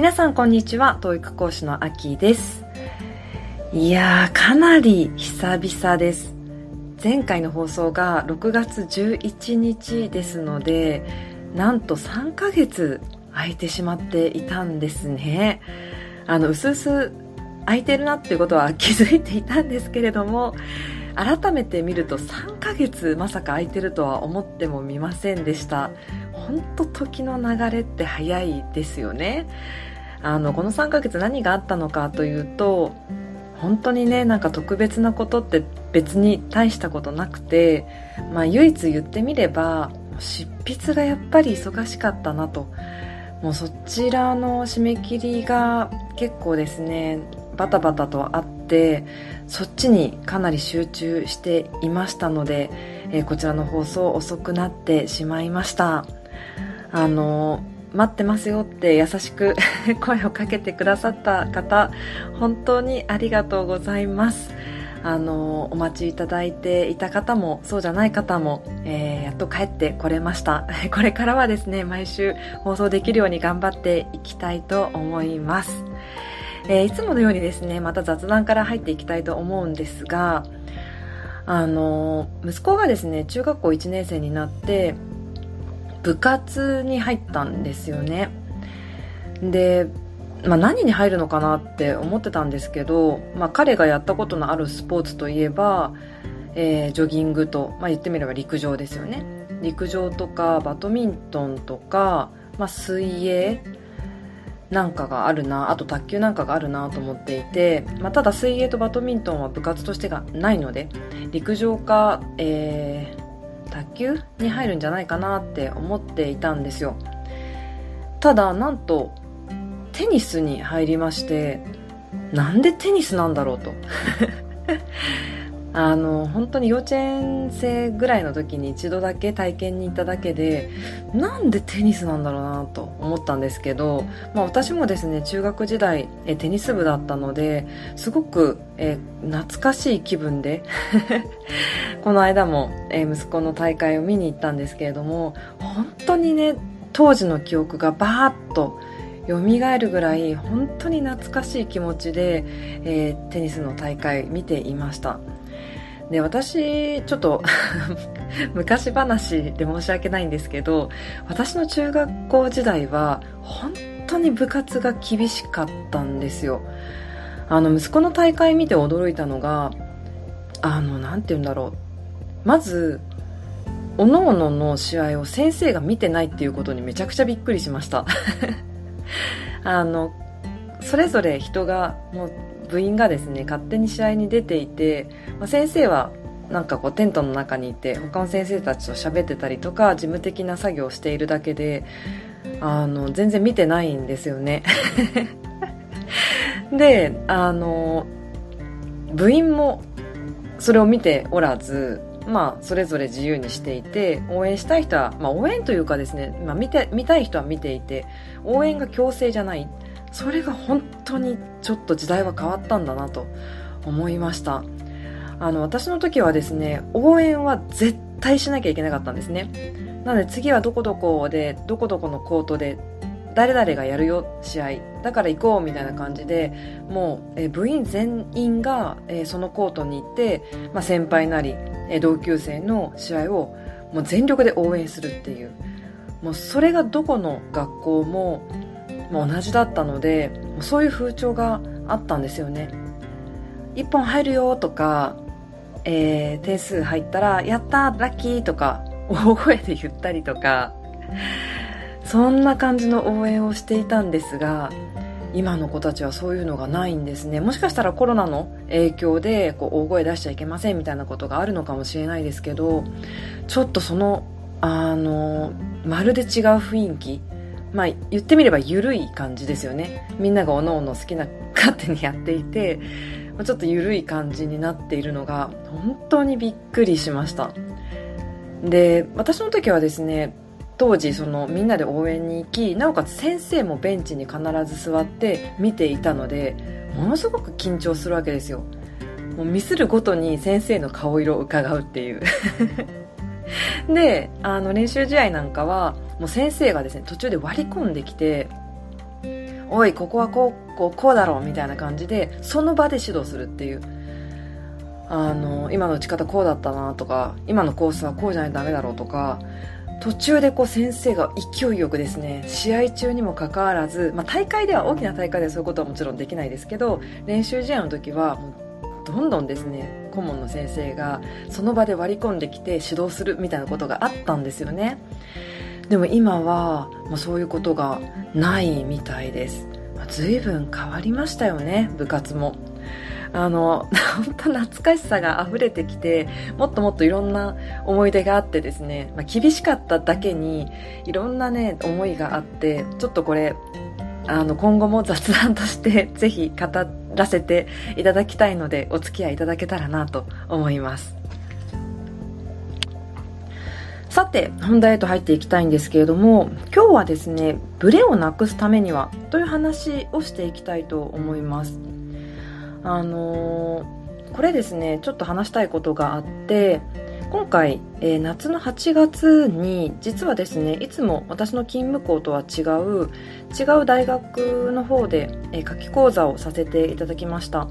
皆さんこんにちは。教育講師のあきです。いやーかなり久々です。前回の放送が6月11日ですのでなんと3ヶ月空いてしまっていたんですね。あのうすうす空いてるなっていうことは気づいていたんですけれども改めて見ると3ヶ月まさか空いてるとは思ってもみませんでした。本当時の流れって早いですよね。あのこの3ヶ月何があったのかというと本当にねなんか特別なことって別に大したことなくて、まあ、唯一言ってみれば執筆がやっぱり忙しかったなと。もうそちらの締め切りが結構ですねバタバタとあってそっちにかなり集中していましたので、えー、こちらの放送遅くなってしまいました。あの待ってますよって優しく 声をかけてくださった方本当にありがとうございます。あのお待ちいただいていた方もそうじゃない方も、えー、やっと帰ってこれました。これからはですね毎週放送できるように頑張っていきたいと思います、えー、いつものようにですねまた雑談から入っていきたいと思うんですがあの息子がですね中学校1年生になって部活に入ったんですよね。で、まあ、何に入るのかなって思ってたんですけど、まあ、彼がやったことのあるスポーツといえば、えー、ジョギングと、まあ、言ってみれば陸上ですよね。陸上とかバドミントンとか、まあ、水泳なんかがあるなあと卓球なんかがあるなと思っていて、まあ、ただ水泳とバドミントンは部活としてがないので陸上か、え卓球に入るんじゃないかなって思っていたんですよ。ただなんとテニスに入りましてなんでテニスなんだろうと。あの本当に幼稚園生ぐらいの時に一度だけ体験に行っただけでなんでテニスなんだろうなと思ったんですけど、まあ、私もですね中学時代えテニス部だったのですごくえ懐かしい気分で この間もえ息子の大会を見に行ったんですけれども本当にね当時の記憶がバーッと蘇るぐらい本当に懐かしい気持ちで、えー、テニスの大会見ていました。で私ちょっと 昔話で申し訳ないんですけど私の中学校時代は本当に部活が厳しかったんですよ。あの息子の大会見て驚いたのがあの何て言うんだろう。まずおのおのの試合を先生が見てないっていうことにめちゃくちゃびっくりしました。あのそれぞれ人がもう部員がですね勝手に試合に出ていて、まあ、先生はなんかこうテントの中にいて他の先生たちと喋ってたりとか事務的な作業をしているだけであの全然見てないんですよね。であの部員もそれを見ておらずまあ、それぞれ自由にしていて応援したい人は、まあ、応援というかですね、まあ、見て見たい人は見ていて応援が強制じゃない。それが本当にちょっと時代は変わったんだなと思いました。あの私の時はですね応援は絶対しなきゃいけなかったんですね。なので次はどこどこでどこどこのコートで誰々がやるよ試合だから行こうみたいな感じでもう、え部員全員が、えそのコートに行って、まあ、先輩なり、え同級生の試合をもう全力で応援するっていう。もうそれがどこの学校もも同じだったのでそういう風潮があったんですよね。1本入るよとか、えー、点数入ったらやったラッキーとか大声で言ったりとかそんな感じの応援をしていたんですが今の子たちはそういうのがないんですね。もしかしたらコロナの影響でこう大声出しちゃいけませんみたいなことがあるのかもしれないですけどちょっとそのあのまるで違う雰囲気まあ、言ってみれば緩い感じですよね。みんながおのおの好きな勝手にやっていてちょっと緩い感じになっているのが本当にびっくりしました。で私の時はですね当時そのみんなで応援に行きなおかつ先生もベンチに必ず座って見ていたのでものすごく緊張するわけですよ。もうミスるごとに先生の顔色を伺うっていう。であの練習試合なんかはもう先生がですね途中で割り込んできておいここはこうこうこうだろうみたいな感じでその場で指導するっていう。あの今の打ち方こうだったなとか今のコースはこうじゃないとダメだろうとか途中でこう先生が勢いよくですね試合中にもかかわらず、まあ、大会では大きな大会ではそういうことはもちろんできないですけど練習試合の時はもうどんどんですね顧問の先生がその場で割り込んできて指導するみたいなことがあったんですよね。でも今は、まあ、そういうことがないみたいです、随分変わりましたよね部活も。あの本当懐かしさが溢れてきてもっともっといろんな思い出があってですね、まあ、厳しかっただけにいろんなね思いがあってちょっとこれあの今後も雑談として ぜひ語らせていただきたいのでお付き合いいただけたらなと思います。さて本題へと入っていきたいんですけれども今日はですねブレをなくすためにはという話をしていきたいと思います。あのー、これですねちょっと話したいことがあって今回、えー、夏の8月に実はですねいつも私の勤務校とは違う違う大学の方で、えー、夏季講座をさせていただきました。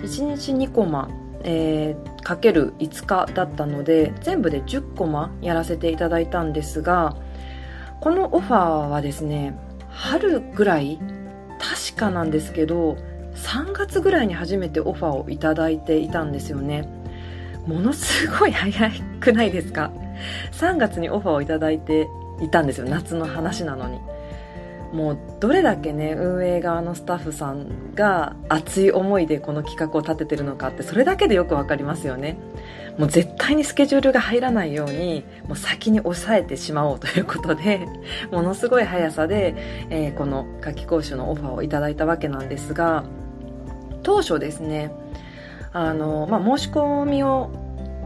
1日2コマえー、かける5日だったので全部で10コマやらせていただいたんですがこのオファーはですね春ぐらい確かなんですけど3月ぐらいに初めてオファーをいただいていたんですよね。ものすごい早くないですか？3月にオファーをいただいていたんですよ。夏の話なのに。もうどれだけね運営側のスタッフさんが熱い思いでこの企画を立ててるのかってそれだけでよくわかりますよね。もう絶対にスケジュールが入らないようにもう先に抑えてしまおうということで ものすごい速さで、えー、この夏季講習のオファーをいただいたわけなんですが当初ですねあの、まあ、申し込みを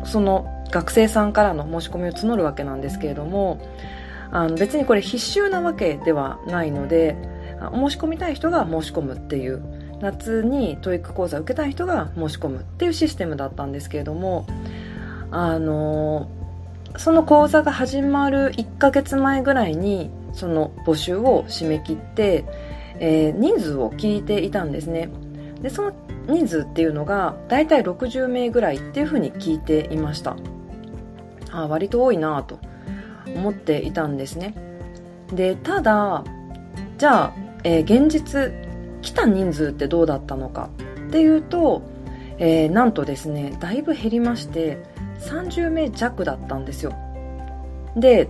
その学生さんからの申し込みを募るわけなんですけれどもあの別にこれ必修なわけではないので申し込みたい人が申し込むっていう夏に TOEIC 講座を受けたい人が申し込むっていうシステムだったんですけれどもあのその講座が始まる1ヶ月前ぐらいにその募集を締め切って、えー、人数を聞いていたんですね。でその人数っていうのが大体60名ぐらいっていうふうに聞いていました。あ割と多いなと。思っていたんですね。でただじゃあ、えー、現実来た人数ってどうだったのかっていうと、えー、なんとですねだいぶ減りまして30名弱だったんですよ。で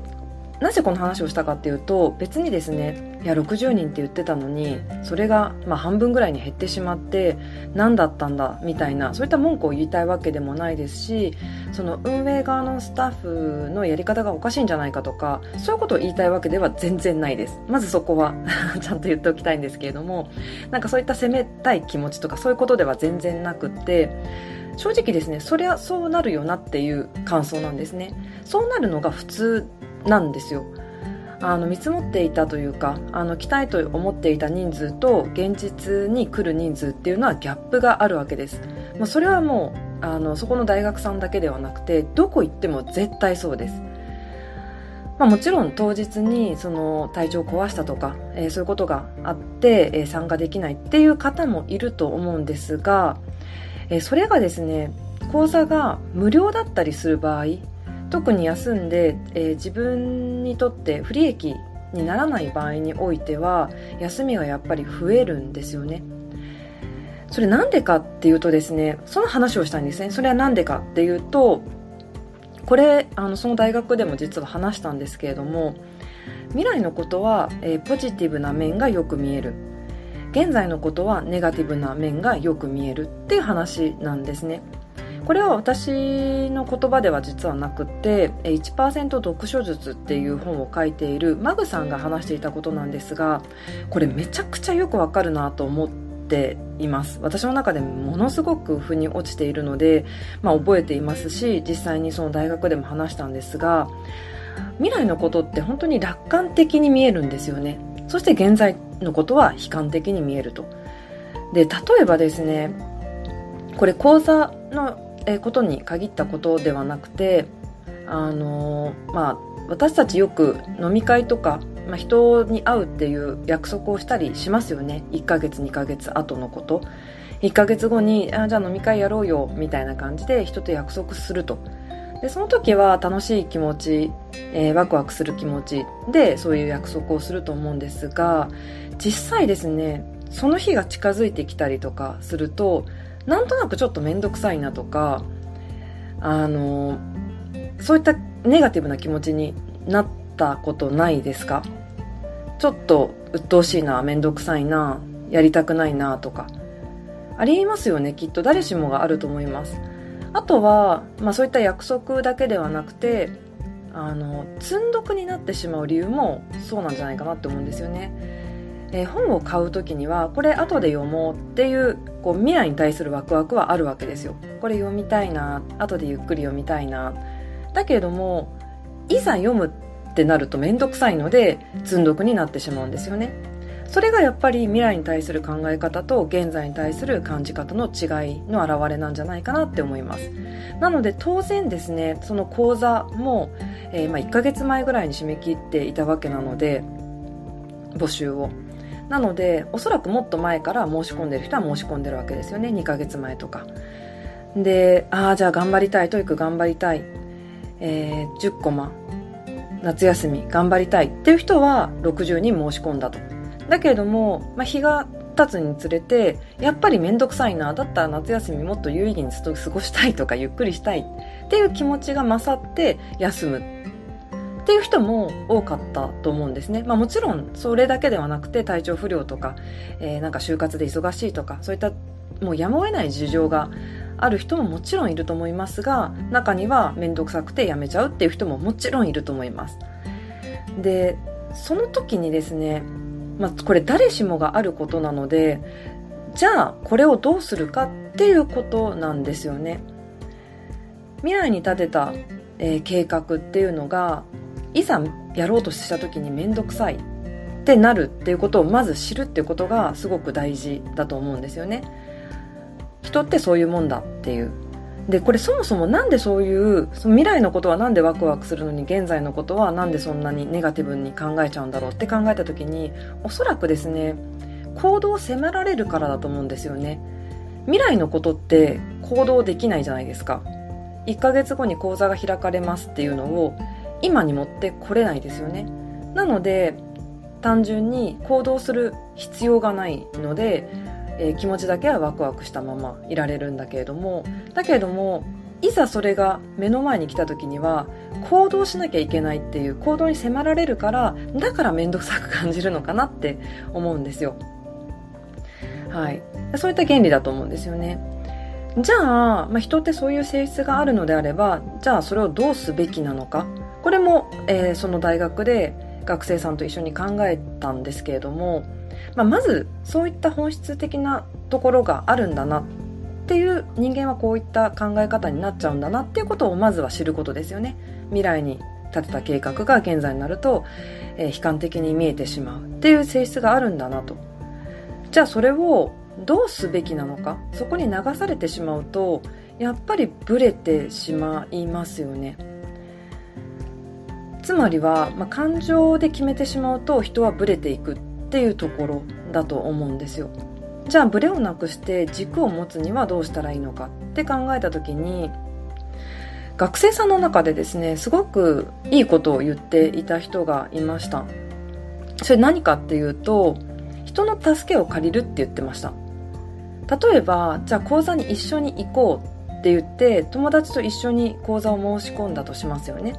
なぜこの話をしたかっていうと別にですねいや60人って言ってたのにそれがまあ半分ぐらいに減ってしまって何だったんだみたいなそういった文句を言いたいわけでもないですしその運営側のスタッフのやり方がおかしいんじゃないかとかそういうことを言いたいわけでは全然ないです。まずそこは ちゃんと言っておきたいんですけれどもなんかそういった責めたい気持ちとかそういうことでは全然なくって正直ですねそりゃそうなるよなっていう感想なんですね。そうなるのが普通なんですよ。あの見積もっていたというかあの来たいと思っていた人数と現実に来る人数っていうのはギャップがあるわけです、まあ、それはもうあのそこの大学さんだけではなくてどこ行っても絶対そうです、まあ、もちろん当日にその体調を壊したとか、えー、そういうことがあって、えー、参加できないっていう方もいると思うんですが、えー、それがですね講座が無料だったりする場合特に休んで、えー、自分にとって不利益にならない場合においては休みがやっぱり増えるんですよね。それなんでかっていうとですねその話をしたいんですね。それはなんでかっていうとこれあのその大学でも実は話したんですけれども未来のことは、えー、ポジティブな面がよく見える。現在のことはネガティブな面がよく見えるっていう話なんですね。これは私の言葉では実はなくて1%読書術っていう本を書いているマグさんが話していたことなんですがこれめちゃくちゃよくわかるなと思っています。私の中でものすごく腑に落ちているので、まあ、覚えていますし実際にその大学でも話したんですが未来のことって本当に楽観的に見えるんですよね。そして現在のことは悲観的に見えると。で例えばですねこれ講座のことに限ったことではなくてあのまあ私たちよく飲み会とかまあ、人に会うっていう約束をしたりしますよね。1ヶ月2ヶ月後のこと。1ヶ月後にあじゃあ飲み会やろうよみたいな感じで人と約束すると。でその時は楽しい気持ち、えー、ワクワクする気持ちでそういう約束をすると思うんですが実際ですねその日が近づいてきたりとかするとなんとなくちょっと面倒くさいなとかあのそういったネガティブな気持ちになったことないですか？ちょっと鬱陶しいな面倒くさいなやりたくないなとか。ありますよねきっと。誰しもがあると思います。あとは、まあ、そういった約束だけではなくてあの積んどくになってしまう理由もそうなんじゃないかなって思うんですよね、えー、本を買う時にはこれ後で読もうっていうこう未来に対するワクワクはあるわけですよ。これ読みたいな後でゆっくり読みたいな。だけれどもいざ読むってなると面倒くさいので積んどくになってしまうんですよね。それがやっぱり未来に対する考え方と現在に対する感じ方の違いの表れなんじゃないかなって思います。なので当然ですねその講座も、えー、まあ1ヶ月前ぐらいに締め切っていたわけなので募集を。なのでおそらくもっと前から申し込んでる人は申し込んでるわけですよね。2ヶ月前とか。でああじゃあ頑張りたい TOEIC 頑張りたい、えー、10コマ。夏休み頑張りたい。っていう人は60人申し込んだと。だけれども、まあ、日が経つにつれてやっぱり面倒くさいなだったら夏休みもっと有意義に過ごしたいとかゆっくりしたいっていう気持ちが勝って休む。っていう人も多かったと思うんですね、まあ、もちろんそれだけではなくて体調不良とか、えー、なんか就活で忙しいとかそういったもうやむを得ない事情がある人ももちろんいると思いますが中には面倒くさくてやめちゃうっていう人ももちろんいると思います。でその時にですねまあ、これ誰しもがあることなのでじゃあこれをどうするかっていうことなんですよね。未来に立てた、えー、計画っていうのがいざやろうとした時に面倒くさい。ってなるっていうことをまず知るっていうことがすごく大事だと思うんですよね。人ってそういうもんだっていう。でこれそもそもなんでそういうその未来のことはなんでワクワクするのに現在のことはなんでそんなにネガティブに考えちゃうんだろうって考えた時におそらくですね行動を迫られるからだと思うんですよね。未来のことって行動できないじゃないですか。1ヶ月後に講座が開かれますっていうのを今に持ってこれないですよね。なので単純に行動する必要がないのでえー、気持ちだけはワクワクしたままいられるんだけれどもだけれどもいざそれが目の前に来た時には行動しなきゃいけないっていう行動に迫られるからだから面倒くさく感じるのかなって思うんですよ。はい。そういった原理だと思うんですよね。じゃあ、まあ、人ってそういう性質があるのであればじゃあそれをどうすべきなのか。これも、えー、その大学で学生さんと一緒に考えたんですけれどもまあ、まずそういった本質的なところがあるんだなっていう人間はこういった考え方になっちゃうんだなっていうことをまずは知ることですよね。未来に立てた計画が現在になると、えー、悲観的に見えてしまうっていう性質があるんだなと。じゃあそれをどうすべきなのかそこに流されてしまうとやっぱりブレてしまいますよね。つまりは、まあ、感情で決めてしまうと人はブレていくっていうところだと思うんですよ。じゃあブレをなくして軸を持つにはどうしたらいいのかって考えた時に学生さんの中でですねすごくいいことを言っていた人がいました。それ何かっていうと人の助けを借りるって言ってました。例えばじゃあ講座に一緒に行こうって言って友達と一緒に講座を申し込んだとしますよね。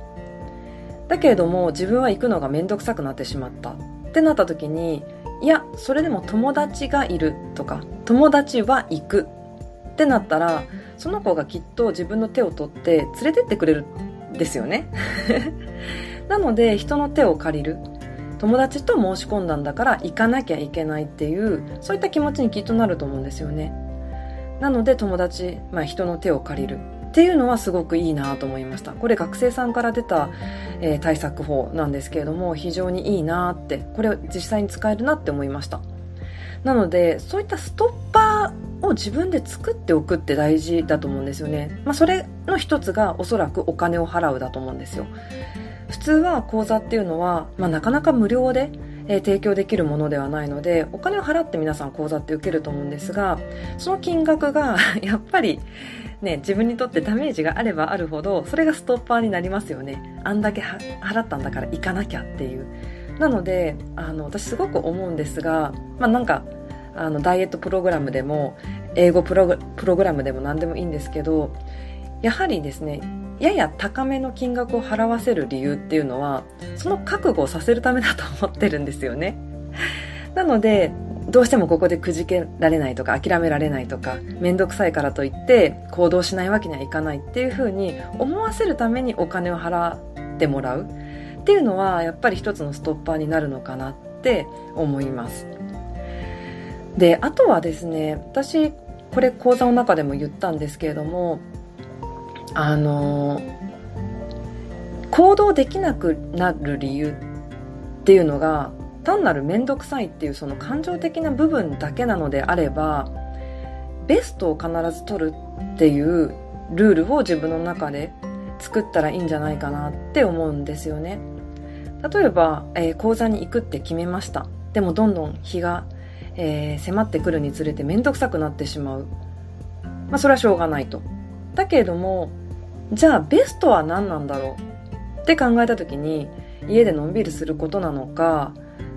だけれども自分は行くのが面倒くさくなってしまった。ってなった時にいやそれでも友達がいるとか友達は行く。ってなったらその子がきっと自分の手を取って連れてってくれるんですよね。なので人の手を借りる。友達と申し込んだんだから行かなきゃいけないっていうそういった気持ちにきっとなると思うんですよね。なので友達、まあ、人の手を借りる。っていうのはすごくいいなと思いました。これ学生さんから出た、えー、対策法なんですけれども非常にいいなってこれ実際に使えるなって思いました。なのでそういったストッパーを自分で作っておくって大事だと思うんですよね、まあ、それの一つがおそらくお金を払うだと思うんですよ。普通は講座っていうのは、まあ、なかなか無料で、え、提供できるものではないのでお金を払って皆さん講座って受けると思うんですがその金額がやっぱりね、自分にとってダメージがあればあるほどそれがストッパーになりますよね。あんだけ払ったんだから行かなきゃっていう。なのであの私すごく思うんですが、まあ、なんかあのダイエットプログラムでも英語プログラムでも何でもいいんですけどやはりですねやや高めの金額を払わせる理由っていうのはその覚悟をさせるためだと思ってるんですよね。なのでどうしてもここでくじけられないとか諦められないとか面倒くさいからといって行動しないわけにはいかないっていうふうに思わせるためにお金を払ってもらう。っていうのはやっぱり一つのストッパーになるのかなって思います。であとはですね私これ講座の中でも言ったんですけれどもあの行動できなくなる理由っていうのが単なる面倒くさいっていうその感情的な部分だけなのであればベストを必ず取るっていうルールを自分の中で作ったらいいんじゃないかなって思うんですよね。例えば、えー、講座に行くって決めました。でもどんどん日が、えー、迫ってくるにつれて面倒くさくなってしまう。まあそれはしょうがないと。だけれどもじゃあベストは何なんだろうって考えた時に家でのんびりすることなのか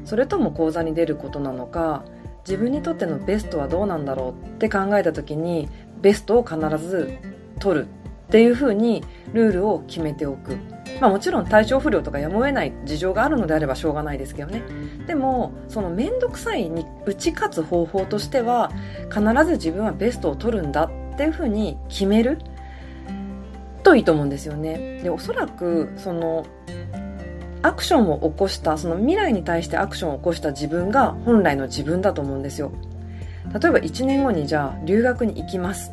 それとも講座に出ることなのか自分にとってのベストはどうなんだろうって考えた時にベストを必ず取るっていうふうにルールを決めておく、まあ、もちろん体調不良とかやむを得ない事情があるのであればしょうがないですけどね。でもその面倒くさいに打ち勝つ方法としては必ず自分はベストを取るんだっていうふうに決めるといいと思うんですよね。でおそらくそのアクションを起こしたその未来に対してアクションを起こした自分が本来の自分だと思うんですよ。例えば1年後にじゃあ留学に行きます。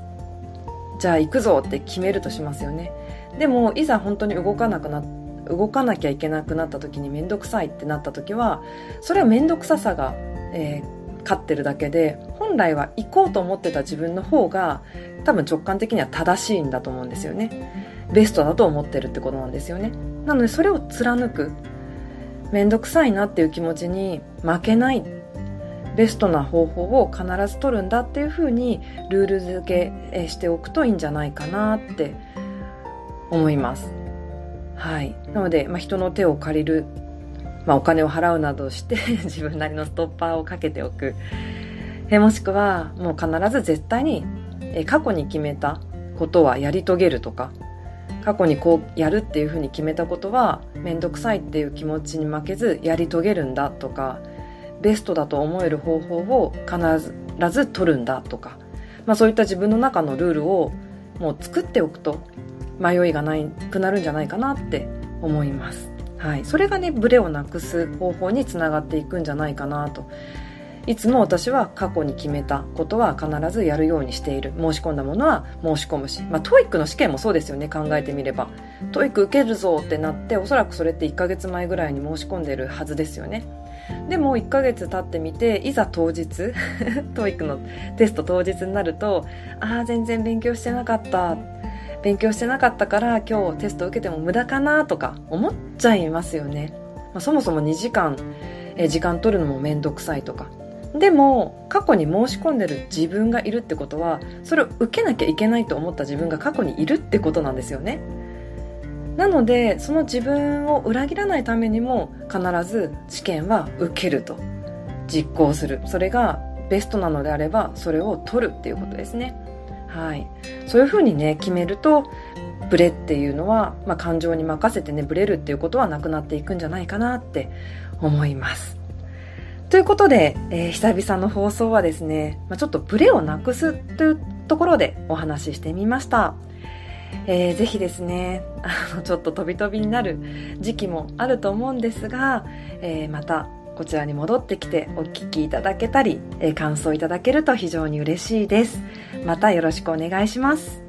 じゃあ行くぞって決めるとしますよね。でもいざ本当に動かなくな動かなきゃいけなくなった時に面倒くさいってなった時はそれは面倒くささが、えー、勝ってるだけで本来は行こうと思ってた自分の方が多分直感的には正しいんだと思うんですよね。ベストだと思ってるってことなんですよね。なのでそれを貫く。面倒くさいなっていう気持ちに負けない。ベストな方法を必ず取るんだっていうふうにルール付けしておくといいんじゃないかなって思います。はい。なので、まあ、人の手を借りる、まあ、お金を払うなどして 自分なりのストッパーをかけておく。えもしくはもう必ず絶対にえ過去に決めたことはやり遂げるとか過去にこうやるっていうふうに決めたことは面倒くさいっていう気持ちに負けずやり遂げるんだとかベストだと思える方法を必ず取るんだとか、まあ、そういった自分の中のルールをもう作っておくと迷いがないくなるんじゃないかなって思います。はい、それがねブレをなくす方法につながっていくんじゃないかなといつも私は過去に決めたことは必ずやるようにしている。申し込んだものは申し込むし。まあ、 TOEIC の試験もそうですよね、考えてみれば。 TOEIC 受けるぞってなって、おそらくそれって1ヶ月前ぐらいに申し込んでるはずですよね。でも1ヶ月経ってみて、いざ当日、TOEIC のテスト当日になると、ああ、全然勉強してなかった。勉強してなかったから今日テスト受けても無駄かなとか思っちゃいますよね。まあ、そもそも2時間、え時間取るのもめんどくさいとかでも過去に申し込んでる自分がいるってことはそれを受けなきゃいけないと思った自分が過去にいるってことなんですよね。なのでその自分を裏切らないためにも必ず試験は受けると。実行する。それがベストなのであればそれを取るっていうことですね。はい。そういうふうにね決めるとブレっていうのは、まあ、感情に任せてねブレるっていうことはなくなっていくんじゃないかなって思います。ということで、えー、久々の放送はですね、まあ、ちょっとブレをなくすというところでお話ししてみました。えー、ぜひですね、あの、ちょっと飛び飛びになる時期もあると思うんですが、えー、またこちらに戻ってきてお聞きいただけたり、えー、感想いただけると非常に嬉しいです。またよろしくお願いします。